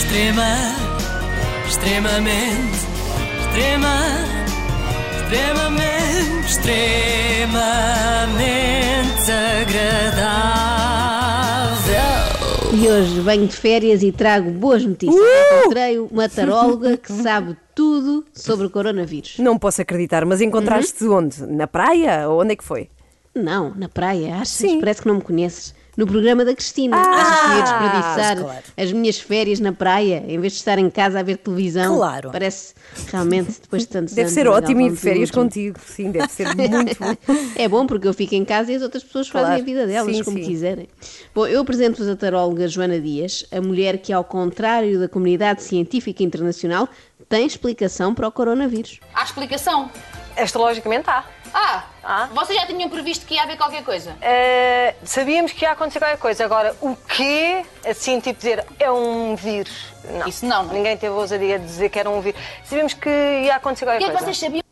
Extrema, extremamente, extrema, extremamente, extremamente agradável. E hoje venho de férias e trago boas notícias. Uh! Encontrei uma taróloga que sabe tudo sobre o coronavírus. Não posso acreditar, mas encontraste onde? Na praia? Ou onde é que foi? Não, na praia, achas? Sim. Parece que não me conheces. No programa da Cristina. Ah, Achas que ia desperdiçar claro. as minhas férias na praia em vez de estar em casa a ver televisão? Claro. Parece realmente, depois de tantos Deve anos. ser a ótimo ir de férias contigo. Sim, deve ser muito bom. É bom porque eu fico em casa e as outras pessoas fazem Claro. a vida delas Sim, como sim. quiserem. Bom, eu apresento-vos a taróloga Joana Dias, a mulher que, ao contrário da comunidade científica internacional, tem explicação para o coronavírus. Há explicação. Astrologicamente há. Ah, Ah. vocês já tinham previsto que ia haver qualquer coisa? Eh, sabíamos que ia acontecer qualquer coisa. Agora, o quê? Assim, tipo dizer, é um vírus. Não. Isso não, não. Ninguém teve a ousadia de dizer que era um vírus. Sabíamos que ia acontecer O qualquer que é que coisa. vocês sabiam?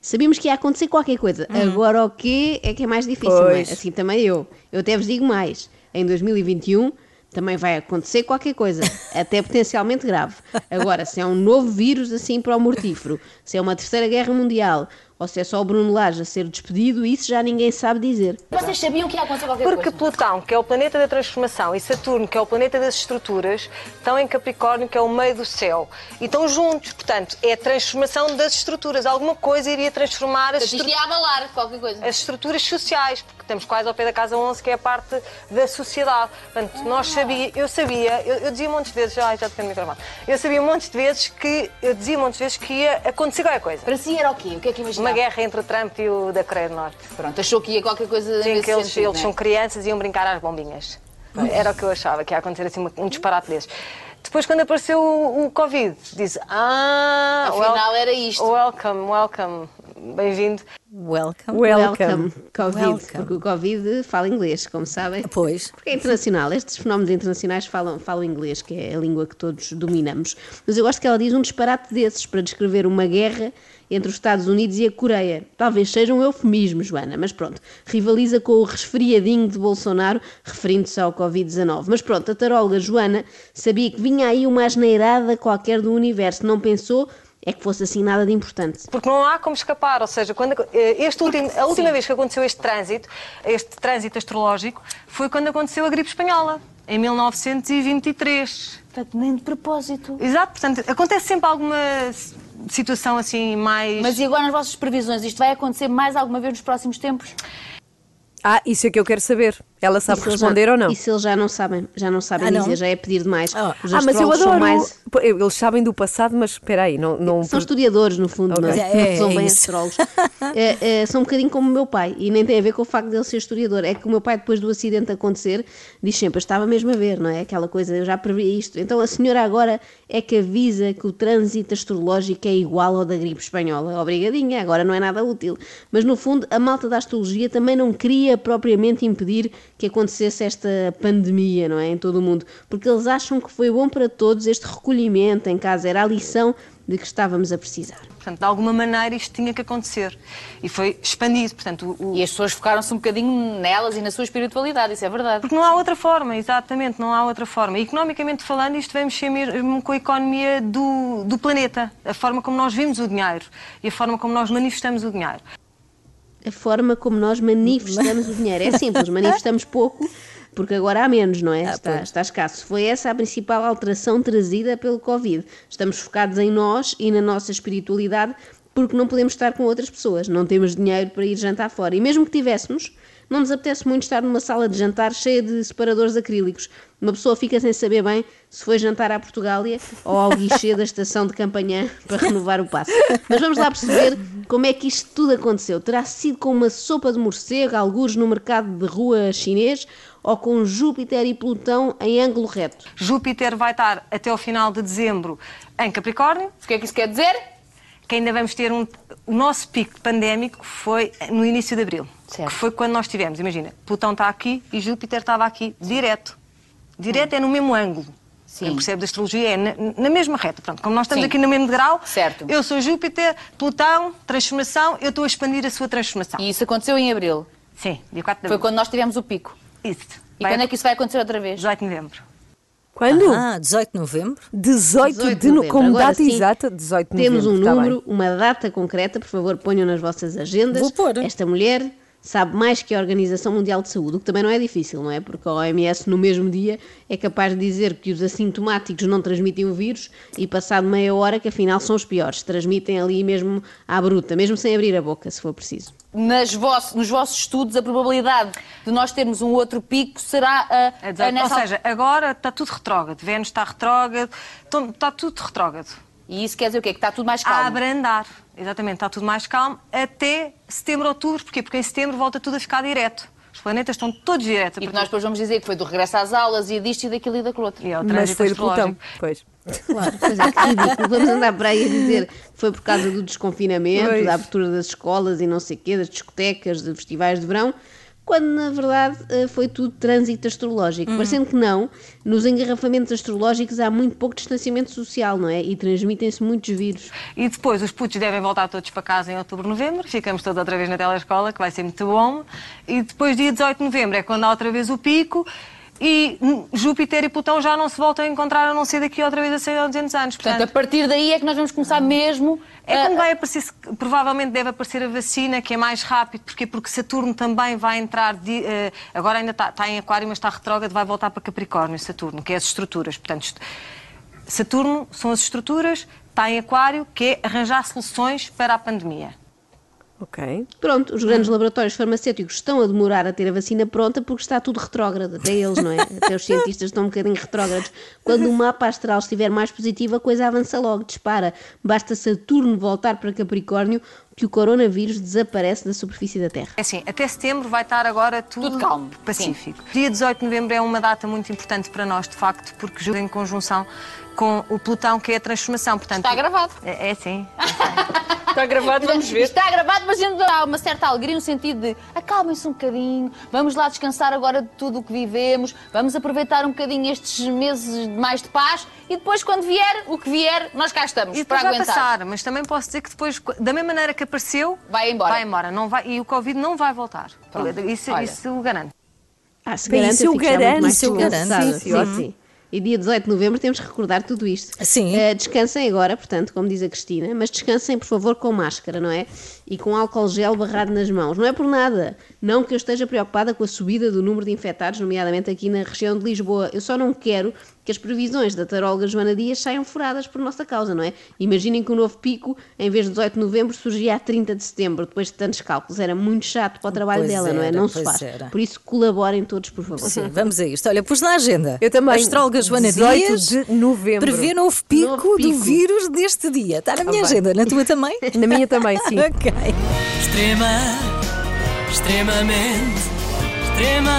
Sabíamos que ia acontecer qualquer coisa. Agora o quê é que é mais difícil, não é? Pois. Assim também eu. Eu até vos digo mais. Em 2021 também vai acontecer qualquer coisa, até potencialmente grave. Agora, se é um novo vírus assim para o mortífero, se é uma terceira guerra mundial, ou se é só o Bruno Lage a ser despedido, isso já ninguém sabe dizer. Vocês sabiam que ia acontecer qualquer Porque coisa? Plutão, que é o planeta da transformação, e Saturno, que é o planeta das estruturas, estão em Capricórnio, que é o meio do céu. E estão juntos. Portanto, é a transformação das estruturas. Alguma coisa iria transformar as estruturas. ia abalar qualquer coisa. as estruturas sociais, porque estamos quase ao pé da Casa 11, que é a parte da sociedade. Portanto, nós sabia, eu sabia, eu, eu dizia montes de vezes, ai, já tenho o microfone, eu sabia montes de vezes que, eu dizia montes de vezes que ia acontecer qualquer coisa. Para si era o quê? O que é que imaginava? Uma guerra entre o Trump e o da Coreia do Norte. Pronto, achou que ia qualquer coisa Sim, que eles, sentido, eles né? são crianças e iam brincar às bombinhas. Era o que eu achava, que ia acontecer assim um disparate desses. Depois, quando apareceu o, o Covid, disse, ah, Afinal, era isto. Welcome, welcome, bem-vindo. Welcome. Welcome. Covid, Welcome. porque o Covid fala inglês, como sabem. Pois. Porque é internacional, estes fenómenos internacionais falam, falam inglês, que é a língua que todos dominamos. Mas eu gosto que ela diz um disparate desses para descrever uma guerra entre os Estados Unidos e a Coreia. Talvez seja um eufemismo, Joana, mas pronto. Rivaliza com o resfriadinho de Bolsonaro, referindo-se ao Covid-19. Mas pronto, a taróloga Joana sabia que vinha aí uma asneirada qualquer do universo. Não pensou é que fosse assim nada de importante. Porque não há como escapar, ou seja, quando, eh, este último, a última vez que aconteceu este trânsito, este trânsito astrológico, foi quando aconteceu a gripe espanhola, em 1923. Portanto, nem de propósito. Exato, portanto, acontece sempre alguma situação assim mais... Mas e agora nas vossas previsões? Isto vai acontecer mais alguma vez nos próximos tempos? Ah, isso é que eu quero saber. Ela sabe responder já, ou não? Isso eles já não sabem, já não sabem Ah, não? dizer, já é pedir demais. Ah. Os Ah, mas eu adoro. mais Eles sabem do passado, mas espera aí, não. não... São historiadores, no fundo, Ok. não é? É, Não são é bem isso. astrólogos. É, é, são um bocadinho como o meu pai, e nem tem a ver com o facto dele ser historiador. É que o meu pai, depois do acidente acontecer, diz sempre: Eu estava mesmo a ver, não é? Aquela coisa, eu já previ isto. Então a senhora agora é que avisa que o trânsito astrológico é igual ao da gripe espanhola. Obrigadinha, agora não é nada útil. Mas no fundo, a malta da astrologia também não queria propriamente impedir que acontecesse esta pandemia, não é? Em todo o mundo. Porque eles acham que foi bom para todos este recolhimento em casa, era a lição de que estávamos a precisar. Portanto, de alguma maneira isto tinha que acontecer. E foi expandido, portanto, o, E as pessoas focaram-se um bocadinho nelas e na sua espiritualidade, isso é verdade. Porque não há outra forma, exatamente, não há outra forma. Economicamente falando, isto vem mexer mesmo com a economia do, do planeta, a forma como nós vimos o dinheiro e a forma como nós manifestamos o dinheiro. A forma como nós manifestamos o dinheiro. É simples, manifestamos pouco porque agora há menos, não é? Está, está escasso. Foi essa a principal alteração trazida pelo Covid. Estamos focados em nós e na nossa espiritualidade porque não podemos estar com outras pessoas, não temos dinheiro para ir jantar fora. E mesmo que tivéssemos, não nos apetece muito estar numa sala de jantar cheia de separadores acrílicos. Uma pessoa fica sem saber bem se foi jantar à Portugália ou ao guichê da estação de Campanhã para renovar o passo. Mas vamos lá perceber como é que isto tudo aconteceu. Terá sido com uma sopa de morcego, algures no mercado de rua chinês, ou com Júpiter e Plutão em ângulo reto? Júpiter vai estar até ao final de dezembro em Capricórnio, O que é que isso quer dizer? Que ainda vamos ter um. O nosso pico pandémico foi no início de abril. Certo. Que foi quando nós tivemos, imagina, Plutão está aqui e Júpiter estava aqui, direto. Direto é no mesmo ângulo. Sim. Quem percebe da astrologia é na, na mesma reta. Pronto, como nós estamos Sim. aqui no mesmo grau, Certo. eu sou Júpiter, Plutão, transformação, eu estou a expandir a sua transformação. E isso aconteceu em abril. Sim, dia 4 de Foi abril. quando nós tivemos o pico. Isso. E Vai quando é que isso vai acontecer outra vez? 18 de novembro. Quando? Ah, 18 de novembro. 18, 18 de no, novembro. como Agora data sim, exata, 18 de Temos um novembro. tá número, bem. uma data concreta, por favor, ponham nas vossas agendas. Vou pôr. Esta mulher sabe mais que a Organização Mundial de Saúde, o que também não é difícil, não é? Porque a OMS no mesmo dia é capaz de dizer que os assintomáticos não transmitem o vírus e passado meia hora que afinal são os piores, transmitem ali mesmo à bruta, mesmo sem abrir a boca, se for preciso. Nas voss- nos vossos estudos, a probabilidade de nós termos um outro pico será É ah, dezoito. nessa Ou seja, agora está tudo retrógrado. Vênus está retrógrado, então, está tudo retrógrado. E isso quer dizer o quê? Que está tudo mais A calmo. abrandar. Exatamente, está tudo mais calmo até setembro, outubro. Porquê? Porque em setembro volta tudo a ficar direto. Os planetas estão todos diretos. a E que nós depois vamos dizer que foi do regresso às aulas e disto e daquilo e daquilo outro. E é o Mas trânsito foi de Plutão. astrológico. Pois. Claro, pois é, que ridículo. Vamos andar para aí a dizer que foi por causa do desconfinamento, Pois. da abertura das escolas e não sei o quê, das discotecas, de festivais de verão, quando na verdade eh, foi tudo trânsito astrológico. Parecendo que não, nos engarrafamentos astrológicos há muito pouco distanciamento social, não é? E transmitem-se muitos vírus. E depois os putos devem voltar todos para casa em outubro, novembro. Ficamos todos outra vez na telescola, que vai ser muito bom. E depois, dia 18 de novembro, é quando há outra vez o pico. E hum, Júpiter e Plutão já não se voltam a encontrar, a não ser daqui outra vez a 100 ou 200 anos. Portanto, a partir daí é que nós vamos começar mesmo É a- como vai aparecer, provavelmente deve aparecer a vacina, que é mais rápido, porque porque Saturno também vai entrar, de- eh, agora ainda está, está em Aquário, mas está retrógrado, vai voltar para Capricórnio, Saturno, que é as estruturas. Portanto, Saturno são as estruturas, está em Aquário, que é arranjar soluções para a pandemia. Ok. Pronto, os grandes laboratórios farmacêuticos estão a demorar a ter a vacina pronta porque está tudo retrógrado, até eles, não é? Até os cientistas estão um bocadinho retrógrados. Quando o mapa astral estiver mais positivo, a coisa avança logo, dispara. Basta Saturno voltar para Capricórnio que o coronavírus desaparece da superfície da Terra. É assim, até setembro vai estar agora tudo, Tudo calmo, pacífico. Dia 18 de novembro é uma data muito importante para nós, de facto, porque ajuda em conjunção com o Plutão, que é a transformação. Portanto, Está gravado. É, é sim. Está gravado, vamos ver. Está gravado, mas ainda há uma certa alegria no sentido de acalmem-se um bocadinho, vamos lá descansar agora de tudo o que vivemos, vamos aproveitar um bocadinho estes meses mais de paz e depois, quando vier, o que vier, nós cá estamos E para vai aguentar. passar, mas também posso dizer que depois, da mesma maneira que apareceu, Vai embora. Vai embora. Não vai, e o Covid não vai voltar. Pronto. Isso, Olha. isso eu garanto. Ah, se Bem, garante, isso eu garanto, isso eu garanto. descansada. Sim, senhor. sim. E dia 18 de novembro temos que recordar tudo isto. Sim. Eh, descansem agora, portanto, como diz a Cristina, mas descansem, por favor, com máscara, não é? E com álcool gel barrado nas mãos. Não é por nada. Não que eu esteja preocupada com a subida do número de infectados, nomeadamente aqui na região de Lisboa. Eu só não quero que as previsões da taróloga Joana Dias saiam furadas por nossa causa, não é? Imaginem que o novo pico, em vez de 18 de novembro, surgia a 30 de setembro, depois de tantos cálculos. Era muito chato para o trabalho Pois dela, não é? era, Não se pois faz. era. Por isso, colaborem todos, por favor. Sim, vamos a isto. Olha, pus na agenda. Eu também. A astróloga Joana 18 Dias de novembro. prevê novo pico, Novo pico. do vírus deste dia. Está na minha bem. agenda, na tua também? Na minha também, sim. ok. Extrema, extremamente, extrema,